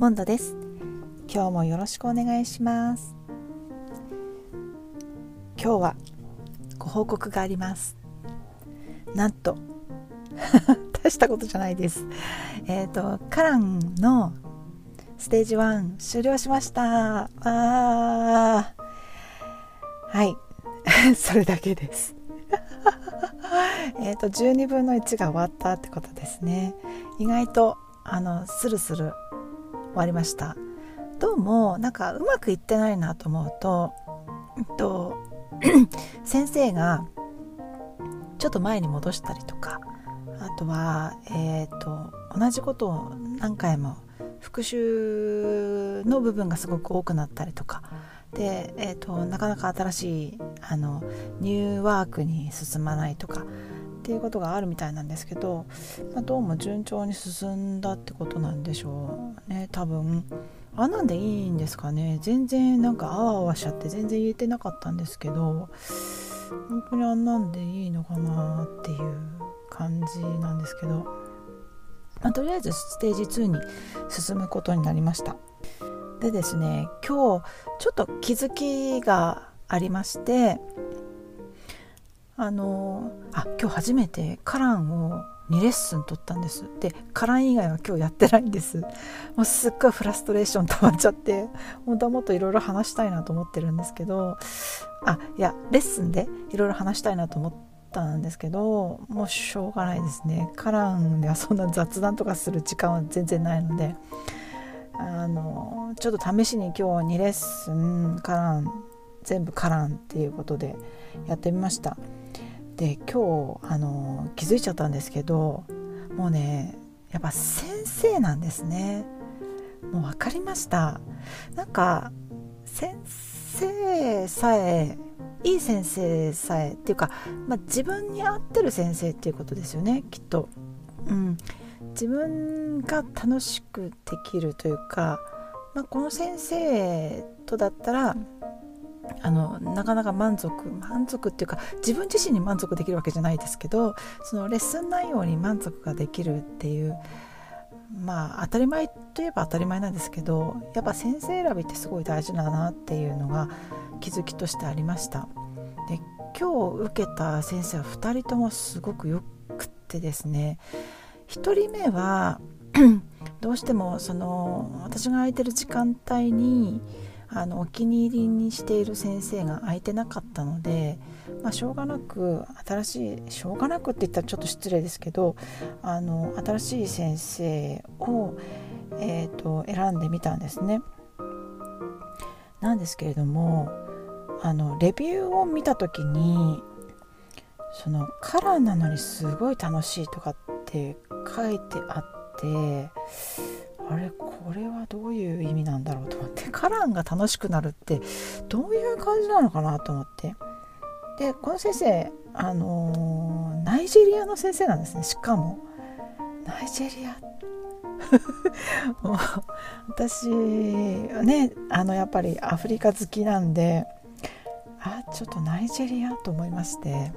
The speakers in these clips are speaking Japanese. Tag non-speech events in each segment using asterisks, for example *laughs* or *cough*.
モンドです。今日もよろしくお願いします。今日はご報告があります。なんと *laughs* 大したことじゃないです。えっ、ー、とカランのステージ1終了しました。あはい。*laughs* それだけです。*laughs* えっと12分の1が終わったってことですね。意外とあのスルスル終わりました。どうもなんかうまくいってないなと思うと、えっと、*clears throat* 先生がちょっと前に戻したりとかあとは、えーと、同じことを何回も復習の部分がすごく多くなったりとかで、えーと、なかなか新しいあのニューワークに進まないとかっていうことがあるみたいなんですけど、まあ、どうも順調に進んだってことなんでしょうね。多分あなんでいいんですかね。全然なんかあわあわしちゃって全然言えてなかったんですけど本当にあんなんでいいのかなっていう感じなんですけど、まあ、とりあえずステージ2に進むことになりました。でですね今日ちょっと気づきがありましてあのあ今日初めてカランを2レッスン取ったんです。でカラン以外は今日やってないんです。もうすっごいフラストレーション溜まっちゃって。本当はもっといろいろ話したいなと思ってるんですけど。あいやレッスンでいろいろ話したいなと思ったんですけどもうしょうがないですね。カランではそんな雑談とかする時間は全然ないので。あのちょっと試しに今日2レッスンカラン全部カランっていうことでやってみました。で今日あの気づいちゃったんですけどもうねやっぱ先生なんですね。もう分かりました。なんか先生さえいい先生さえっていうか、まあ、自分に合ってる先生っていうことですよねきっと、うん、自分が楽しくできるというか、まあ、この先生とだったらあのなかなか満足満足っていうか自分自身に満足できるわけじゃないですけどそのレッスン内容に満足ができるっていうまあ当たり前といえば当たり前なんですけどやっぱ先生選びってすごい大事だなっていうのが気づきとしてありました。で今日受けた先生は2人ともすごくよくってですね1人目は *clears throat* どうしてもその私が空いてる時間帯にあのお気に入りにしている先生が空いてなかったので、まあ、しょうがなく新しいしょうがなくって言ったらちょっと失礼ですけどあの新しい先生を、えーと、選んでみたんですね。なんですけれどもあのレビューを見た時にそのカラーなのにすごい楽しいとかって書いてあってあれこれはどういう意味なんだろうと思って *laughs* カランが楽しくなるってどういう感じなのかなと思って。でこの先生あのー、ナイジェリアの先生なんですねしかも。ナイジェリア。*laughs* もう私ねあのやっぱりアフリカ好きなんであちょっとナイジェリアと思いまして。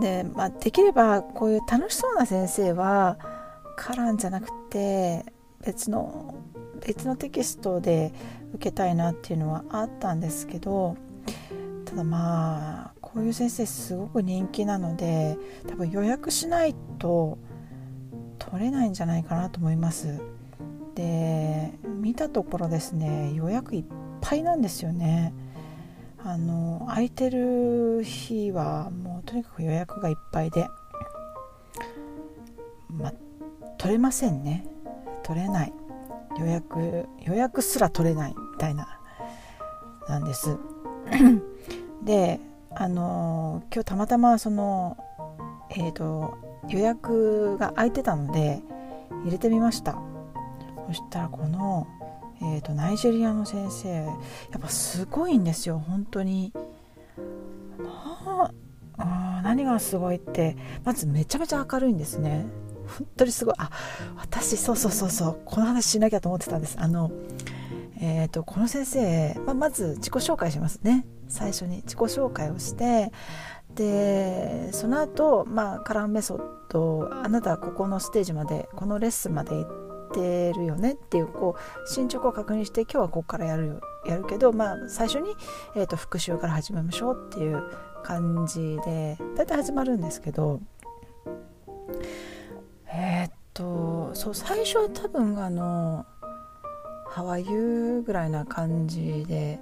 で、まあ、できればこういう楽しそうな先生はカランじゃなくて別の別のテキストで受けたいなっていうのはあったんですけどただまあこういう先生すごく人気なので多分予約しないと取れないんじゃないかなと思います。で見たところですね予約いっぱいなんですよね。あの空いてる日はもうとにかく予約がいっぱいで。取れませんね。取れない。予約予約すら取れないみたいな。なんです。*clears throat* であの今日たまたまそのえっ、ー、と予約が空いてたので入れてみました。そしたらこの、えーと、ナイジェリアの先生やっぱすごいんですよ。本当に。あ何がすごいってまずめちゃめちゃ明るいんですね。本当にすごい。あ私そうそうそうそう。この話しなきゃと思ってたんです。あのえーと、この先生、まあ、まず自己紹介しますね。最初に自己紹介をしてでその後、まあカラーメソッドあなたはここのステージまでこのレッスンまで行ってるよね？っていうこう進捗を確認して今日はここからやるよやるけど、まあ、最初に、えーと、復習から始めましょうっていう感じで大体始まるんですけどえー、っとそう最初は多分あの「ハワイユー」ぐらいな感じで。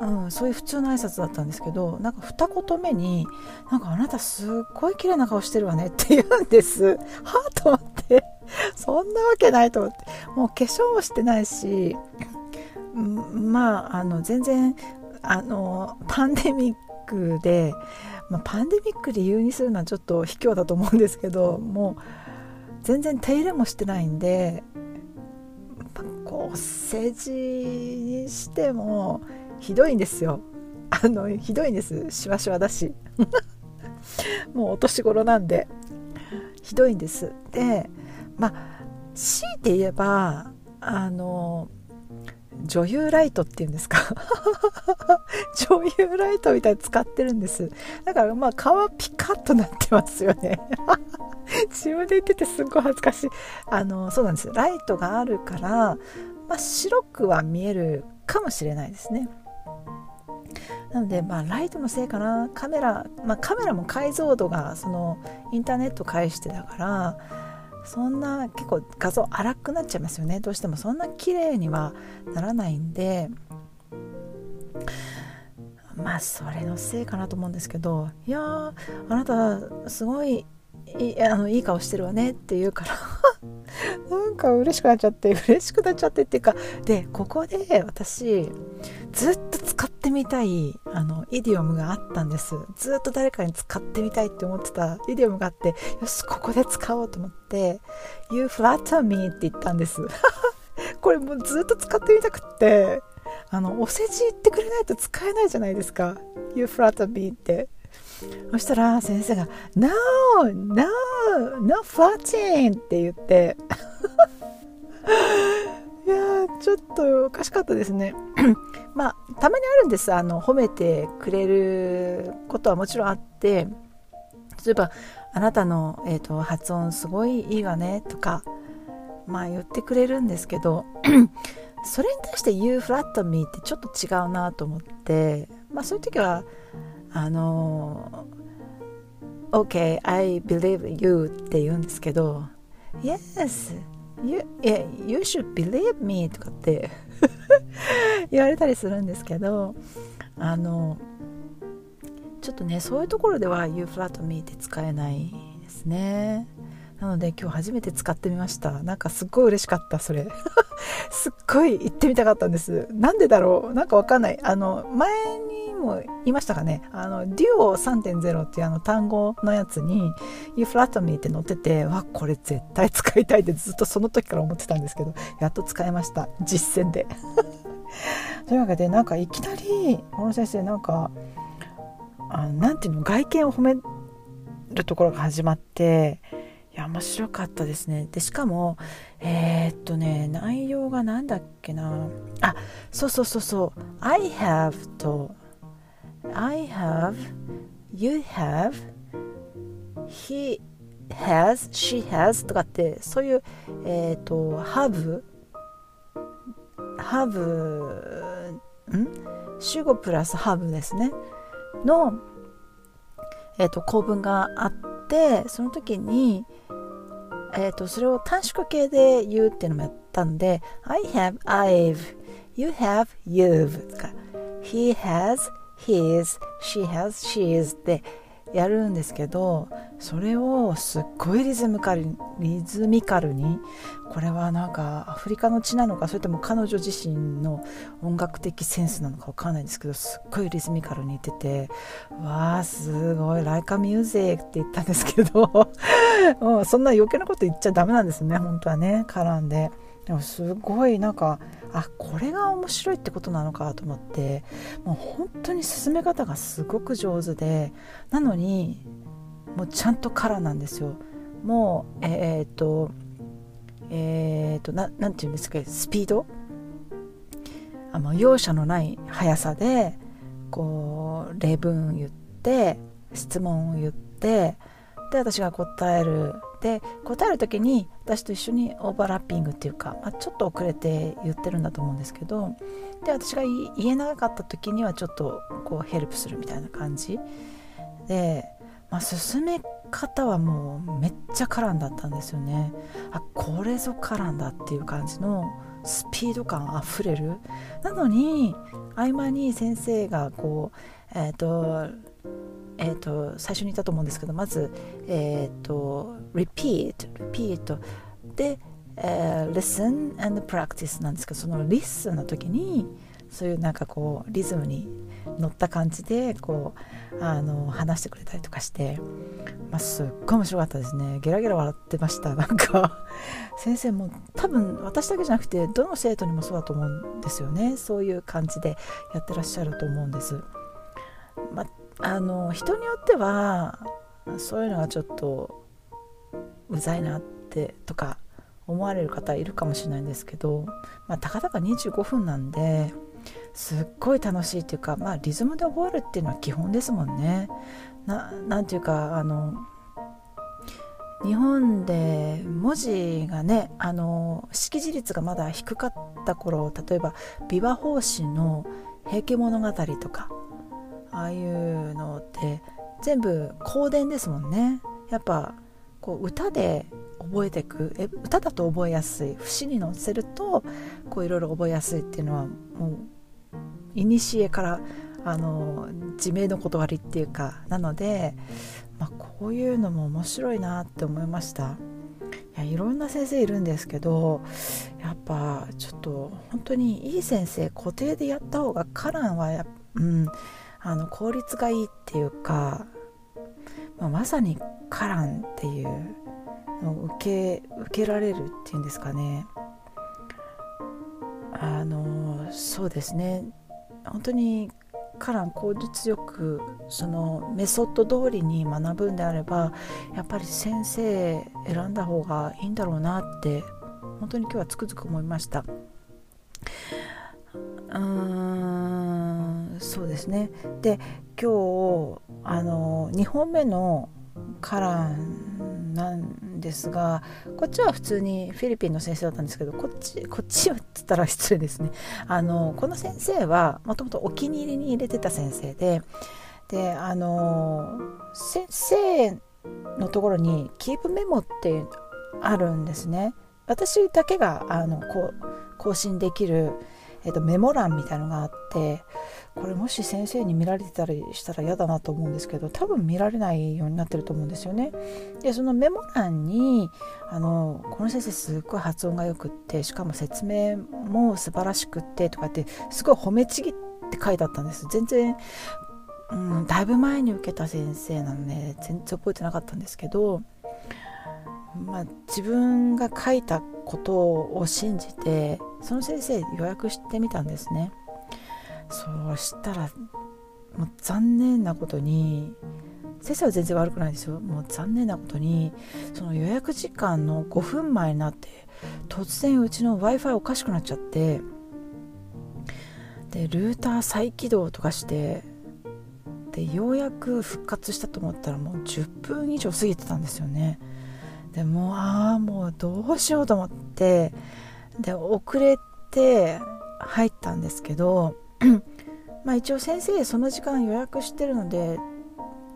うん、そういう普通の挨拶だったんですけどなんか二言目に「なんかあなたすっごい綺麗な顔してるわね」って言うんですはあと思ってそんなわけないと思ってもう化粧もしてないしうんまああの全然あのパンデミックで、まあ、パンデミックで理由にするのはちょっと卑怯だと思うんですけどもう全然手入れもしてないんで、まあ、こう政治にしてもひどいんですよ。あのひどいんです。しわしわだし。*laughs* もうお年頃なんで。ひどいんです。でまあ強いて言えばあの女優ライトっていうんですか？*laughs* 女優ライトみたいに使ってるんです。だからまあ顔はピカッとなってますよね。*laughs* 自分で言っててすっごい恥ずかしい。あのそうなんです。ライトがあるから、まあ、白くは見えるかもしれないですね。なので、まあ、ライトのせいかな。カメラ、まあ、カメラも解像度がそのインターネット介してだからそんな結構画像荒くなっちゃいますよね。どうしてもそんな綺麗にはならないんで。まあそれのせいかなと思うんですけど。いやあなたすごいいあのいい顔してるわねって言うから。*laughs* なんか嬉しくなっちゃって嬉しくなっちゃってっていうか。でここで私ずっと使ってみたいあのイディオムがあったんですずっと誰かに使ってみたいって思ってたイディオムがあってよしここで使おうと思って「You flatter me」って言ったんです *laughs* これもうずっと使ってみたくってあのお世辞言ってくれないと使えないじゃないですか「You flatter me」ってそしたら先生が「No! No! No flirting!」って言って *laughs* いやちょっとおかしかったですね。*clears throat* まあたまにあるんです。あの褒めてくれることはもちろんあって例えば「あなたの、えーと、発音すごいいいわね」とかまあ言ってくれるんですけど *clears throat* それに対して「You flat me」ってちょっと違うなと思ってまあそういう時はあの「OK I believe you」って言うんですけど「Yes you, you should believe me とかって *laughs* 言われたりするんですけどあのちょっとねそういうところでは You flat me って使えないですね。なので今日初めて使ってみました。なんかすっごい嬉しかったそれ。*laughs* すっごい行ってみたかったんです。なんでだろう？なんかわかんない。あの前にも言いましたかね。あのデュオ3.0っていうあの単語のやつに You flat me って載っててわこれ絶対使いたいってずっとその時から思ってたんですけどやっと使えました。実践で。*laughs* というわけでなんかいきなりこの先生なんかあなんていうの外見を褒めるところが始まっていや面白かったですね。でしかもえー、っとね内容が何だっけな。あそうそうそうそう。I have と I have you have he has she has とかってそういうえー、と have have ん？主語プラス have ですね。のえー、と構文があってその時にえーと、それを短縮形で言うっていうのもやったんで I have, I've You have, you've とか He has, his She has, she's ってやるんですけどそれをすっごいリズムカルリズミカルにこれはなんかアフリカの血なのかそれとも彼女自身の音楽的センスなのか分かんないんですけどすっごいリズミカルに言っててわあすごい「Like a music」って言ったんですけど *laughs* もうそんな余計なこと言っちゃダメなんですね本当はね絡んで。でもすごいなんかあこれが面白いってことなのかと思ってもう本当に進め方がすごく上手でなのにもうちゃんとカラーなんですよ。もうえー、っとえー、っとななんていうんですかスピード？あの容赦のない速さでこう例文言って質問を言ってで私が答えるで答える時に私と一緒にオーバーラッピングっていうか、まあ、ちょっと遅れて言ってるんだと思うんですけどで私が言えなかった時にはちょっとこうヘルプするみたいな感じ。で、まあ、進め方はもうめっちゃ絡んだったんですよね。あこれぞ絡んだっていう感じのスピード感あふれる。なのに合間に先生がこうえっ、ー、とえーと、最初に言ったと思うんですけどまず、えーと、repeat repeat で、えー、listen and practice なんですけどその listen の時にそういうなんかこうリズムに乗った感じでこうあの話してくれたりとかして、まあ、すっごい面白かったですね。ゲラゲラ笑ってました。なんか先生も多分私だけじゃなくてどの生徒にもそうだと思うんですよね。そういう感じでやってらっしゃると思うんです、まあ、あの人によってはそういうのがちょっとうざいなってとか思われる方いるかもしれないんですけど、まあ、たかだか25分なんですっごい楽しいっていうか、まあ、リズムで覚えるっていうのは基本ですもんね。ななんていうかあの日本で文字がねあの識字率がまだ低かった頃例えば琵琶法師の「平家物語」とかああいうのって全部香典ですもんね。やっぱこう歌で覚えていくえ歌だと覚えやすい節に乗せるとこういろいろ覚えやすいっていうのはもう古からあの自明の断りっていうかなので、まあ、こういうのも面白いなって思いました。いやいろんな先生いるんですけどやっぱちょっと本当にいい先生固定でやった方がカランはや、うん、あの効率がいいっていうか、まあ、まさにカランっていうのを受け受けられるっていうんですかね。あのそうですね。本当にカラン効率よくそのメソッド通りに学ぶんであればやっぱり先生選んだ方がいいんだろうなって本当に今日はつくづく思いました。うーんそうですね。で今日あの2本目のカランなんですがこっちは普通にフィリピンの先生だったんですけどこっちこっちはっつったら失礼ですね。あのこの先生はもともとお気に入りに入れてた先生でであの先生のところにキープメモってあるんですね。私だけがあのこう更新できるえーと、メモ欄みたいのがあってこれもし先生に見られてたりしたら嫌だなと思うんですけど多分見られないようになってると思うんですよね。でそのメモ欄にあのこの先生すっごい発音がよくってしかも説明も素晴らしくってとかってすごい褒めちぎって書いてあったんです。全然うん、だいぶ前に受けた先生なので全然覚えてなかったんですけどまあ、自分が書いたことを信じてその先生予約してみたんですねそうしたらもう残念なことに先生は全然悪くないですよ。もう残念なことにその予約時間の5分前になって突然うちの w i f i おかしくなっちゃってでルーター再起動とかしてでようやく復活したと思ったらもう10分以上過ぎてたんですよね。でもああもうどうしようと思ってで遅れて入ったんですけど *clears throat* まあ一応先生その時間予約してるので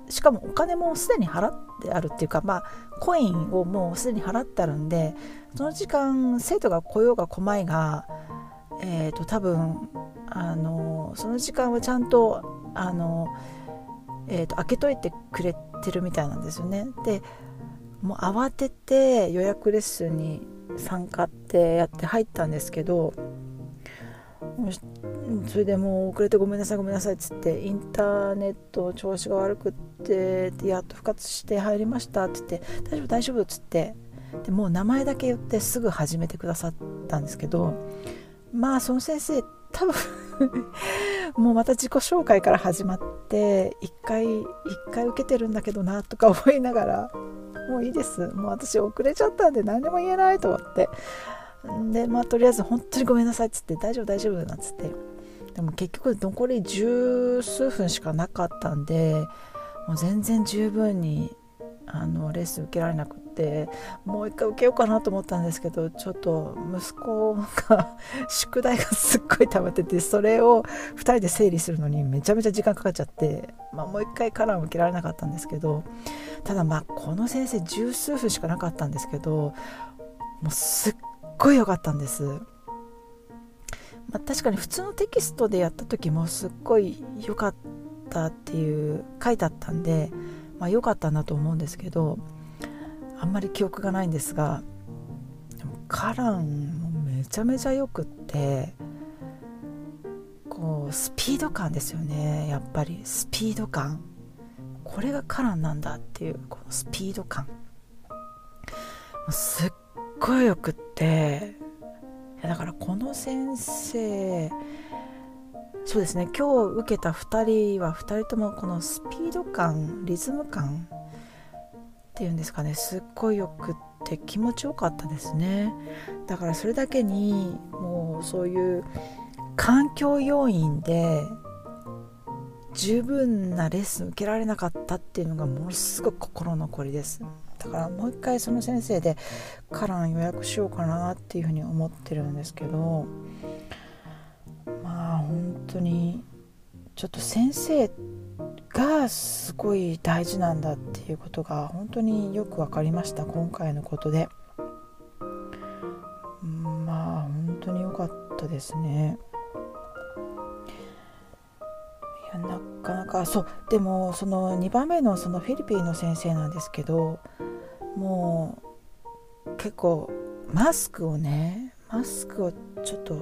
しかもお金もすでに払ってあるっていうかまあコインをもうすでに払ってあるんでその時間生徒が来ようが来まいがえーと、多分あのその時間はちゃんとあの、えーと開けといてくれてるみたいなんですよね。でもう慌てて予約レッスンに参加ってやって入ったんですけどそれでもう遅れてごめんなさいごめんなさいっつってインターネット調子が悪くってやっと復活して入りましたって言って大丈夫大丈夫っつってでもう名前だけ言ってすぐ始めてくださったんですけどまあその先生多分 *laughs* もうまた自己紹介から始まって1回1回受けてるんだけどなとか思いながらもういいです。もう私遅れちゃったんで何でも言えないと思って。でまあとりあえず本当にごめんなさいっつって大丈夫大丈夫なんつって。でも結局残り十数分しかなかったんでもう全然十分にあのレッスン受けられなくってもう一回受けようかなと思ったんですけどちょっと息子が *laughs* 宿題がすっごい溜まっててそれを2人で整理するのにめちゃめちゃ時間かかっちゃって、まあ、もう一回カラーを受けられなかったんですけどただまあこの先生十数分しかなかったんですけどもうすっごい良かったんです。まあ、確かに普通のテキストでやった時もすっごい良かったっていう書いてあったんでまあ、良かったなと思うんですけどあんまり記憶がないんですがカランもめちゃめちゃよくってこうスピード感ですよね。やっぱりスピード感。これがカランなんだっていうこのスピード感。すっごいよくって。だからこの先生そうですね。今日受けた2人は2人ともこのスピード感リズム感っていうんですかね。すっごいよくって気持ちよかったですね。だからそれだけにもうそういう環境要因で十分なレッスン受けられなかったっていうのがものすごく心残りです。だからもう一回その先生でカラン予約しようかなっていうふうに思ってるんですけどまあ本当にちょっと先生がすごい大事なんだっていうことが本当によく分かりました今回のことで。まあ本当に良かったですね。いやなかなかそうでもその2番目のそのフィリピンの先生なんですけどもう結構マスクをねマスクをちょっと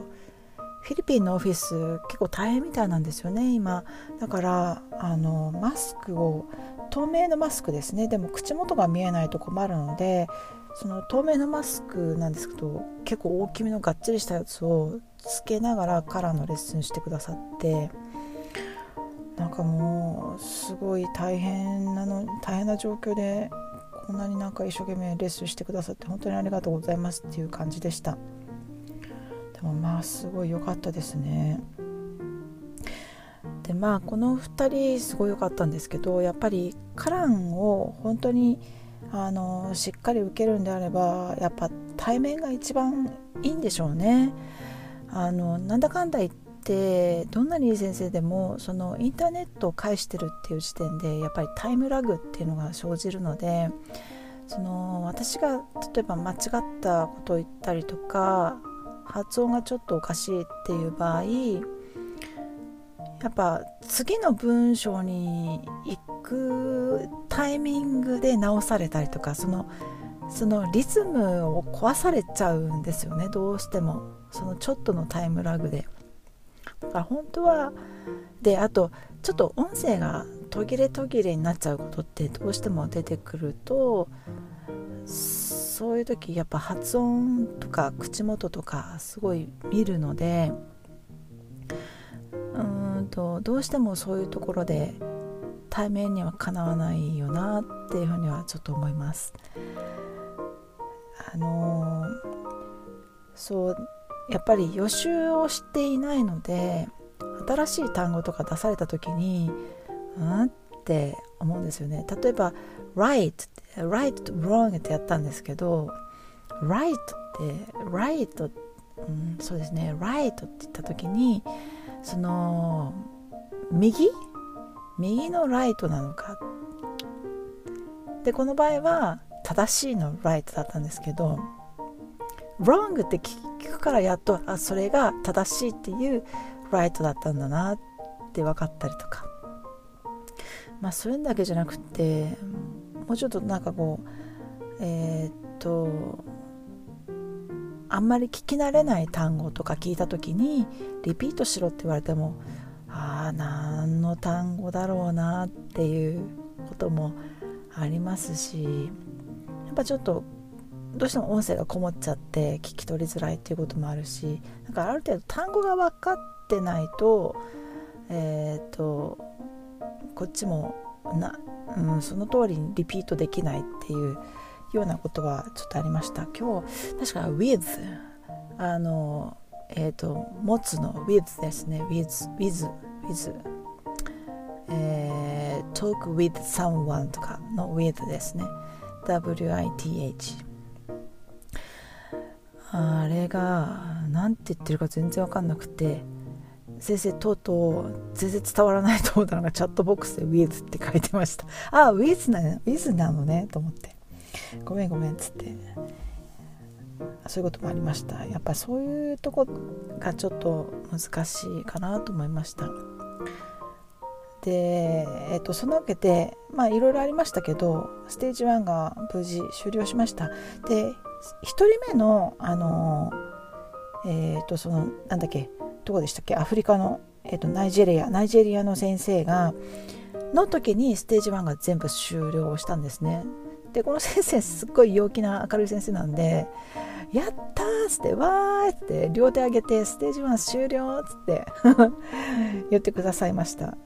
フィリピンのオフィス結構大変みたいなんですよね今。だからあのマスクを透明のマスクですね。でも口元が見えないと困るのでその透明のマスクなんですけど結構大きめのがっちりしたやつをつけながらカラーのレッスンしてくださってなんかもうすごい大変なの大変な状況でこんなになんか一生懸命レッスンしてくださって本当にありがとうございますっていう感じでしたで。もまあすごい良かったですね。でまあこの2人すごい良かったんですけどやっぱりカランを本当にあのしっかり受けるんであればやっぱ対面が一番いいんでしょうね。あのなんだかんだ言ってどんなにいい先生でもそのインターネットを介してるっていう時点でやっぱりタイムラグっていうのが生じるのでその私が例えば間違ったことを言ったりとか発音がちょっとおかしいっていう場合やっぱ次の文章に行くタイミングで直されたりとかそのそのリズムを壊されちゃうんですよねどうしても。そのちょっとのタイムラグで。だから本当はであとちょっと音声が途切れ途切れになっちゃうことってどうしても出てくるとそういう時やっぱ発音とか口元とかすごい見るのでうんとどうしてもそういうところで対面にはかなわないよなっていうふうにはちょっと思います。あのー、そうやっぱり予習をしていないので新しい単語とか出された時にうんって思うんですよね。例えば right right to wrong ってやったんですけど right って right、うん、そうですね。right って言った時にその右？右のライトなのか？でこの場合は正しいのライトだったんですけど wrong って聞聞くからやっとあそれが正しいっていうライトだったんだなって分かったりとか。まあそういうのだけじゃなくてもうちょっとなんかこうえー、っとあんまり聞き慣れない単語とか聞いた時にリピートしろって言われてもああ何の単語だろうなっていうこともありますしやっぱちょっとどうしても音声がこもっちゃって聞き取りづらいっていうこともあるしだかある程度単語が分かってないとえっ、とこっちもなうん、その通りにリピートできないっていうようなことはちょっとありました。今日確か with あのえっ、ー、と持つの with ですね。with with with えで talk with someone とかの with ですね。WITH あれが何て言ってるか全然わかんなくて先生とうとう全然伝わらないと思ったのがチャットボックスで with って書いてました。ああ with な with なのねと思って。ごめんごめんっつって。そういうこともありました。やっぱそういうとこがちょっと難しいかなと思いました。で、えー、とそのわけでまあいろいろありましたけどステージ1が無事終了しました。で1人目のあのえっ、ー、とそのなんだっけどこでしたっけアフリカの、えー、とナイジェリアナイジェリアの先生がの時にステージ1が全部終了したんですねでこの先生すっごい陽気な明るい先生なんで「やった!」っつって「わー!」って両手上げて「ステージ1終了!」っつって *laughs* 言ってくださいました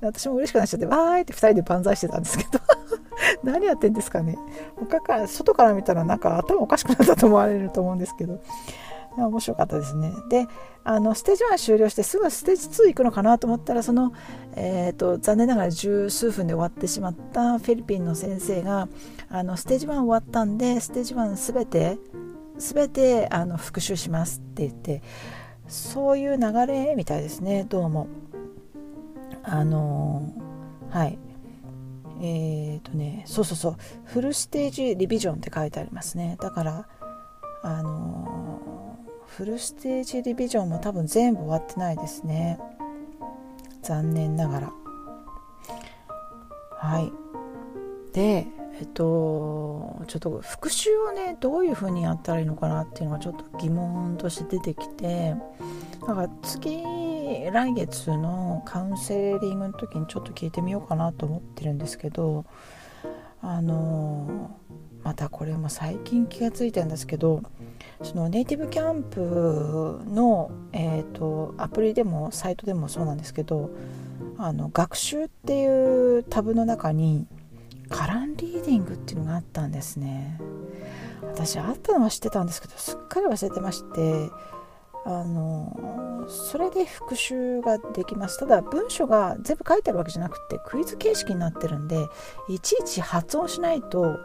私も嬉しくなっちゃって「わーい!」って2人で万歳してたんですけど *laughs* 何やってんですかね。他から外から見たらなんか頭おかしくなったと思われると思うんですけど。面白かったですね。であのステージ1終了してすぐステージ2行くのかなと思ったらその、えーと、残念ながら十数分で終わってしまったフィリピンの先生があのステージ1終わったんでステージ1全て全てあの復習しますって言ってそういう流れみたいですね。どうも。あのはい。えっ、ー、とねそうそうそう。フルステージリビジョンって書いてありますね。だからあのフルステージリビジョンも多分全部終わってないですね。残念ながら。はい。でえっとちょっと復習をねどういう風にやったらいいのかなっていうのがちょっと疑問として出てきてだから次来月のカウンセリングの時にちょっと聞いてみようかなと思ってるんですけどあのまたこれも最近気がついたんですけどそのネイティブキャンプの、えーと、アプリでもサイトでもそうなんですけどあの学習っていうタブの中にカランリーディングっていうのがあったんですね。私あったのは知ってたんですけどすっかり忘れてましてあのそれで復習ができます。ただ文章が全部書いてあるわけじゃなくてクイズ形式になってるんでいちいち発音しないと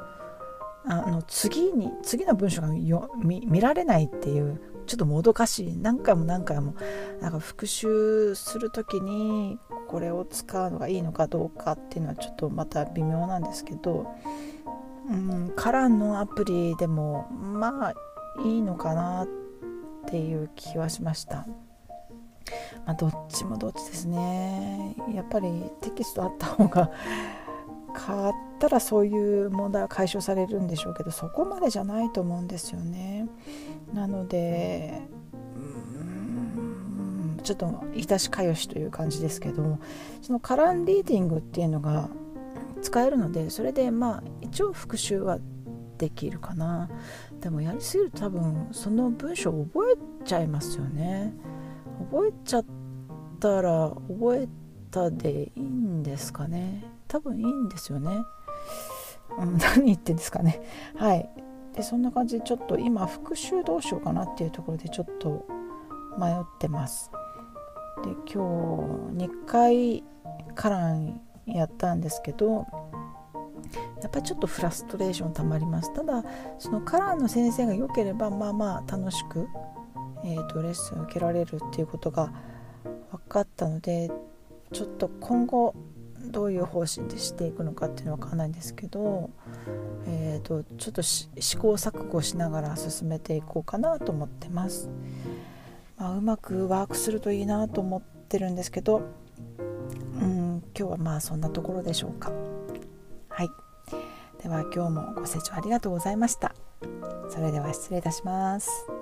あの次に次の文章が見られないっていうちょっともどかしい何回も何回もなんか復習する時にこれを使うのがいいのかどうかっていうのはちょっとまた微妙なんですけど、うん、カランのアプリでもまあいいのかなっていう気はしました。まあ、どっちもどっちですねやっぱりテキストあった方が買ったらそういう問題は解消されるんでしょうけどそこまでじゃないと思うんですよね。なのでうんちょっといたしかよしという感じですけどもそのカランリーディングっていうのが使えるのでそれでまあ一応復習はできるかな。でもやりすぎると多分その文章を覚えちゃいますよね。覚えちゃったら覚えたでいいんですかね。多分いいんですよね。うん、*laughs* 何言ってんですかね。はい。でそんな感じでちょっと今復習どうしようかなっていうところでちょっと迷ってます。で今日2回カランやったんですけどやっぱりちょっとフラストレーションたまりますただそのカランの先生が良ければまあまあ楽しく、えーとレッスン受けられるっていうことが分かったのでちょっと今後どういう方針でしていくのかっていうのは分かんないんですけど、えーと、ちょっと試行錯誤しながら進めていこうかなと思ってます。まあ、うまくワークするといいなと思ってるんですけど、うん、今日はまあそんなところでしょうか。はい。では今日もご清聴ありがとうございました。それでは失礼いたします。